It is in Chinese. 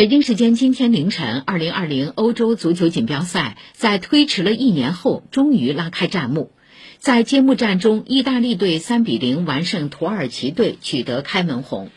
北京时间今天凌晨二零二零欧洲足球锦标赛在推迟了一年后终于拉开战幕。在揭幕战中意大利队三比零完胜土耳其队取得开门红。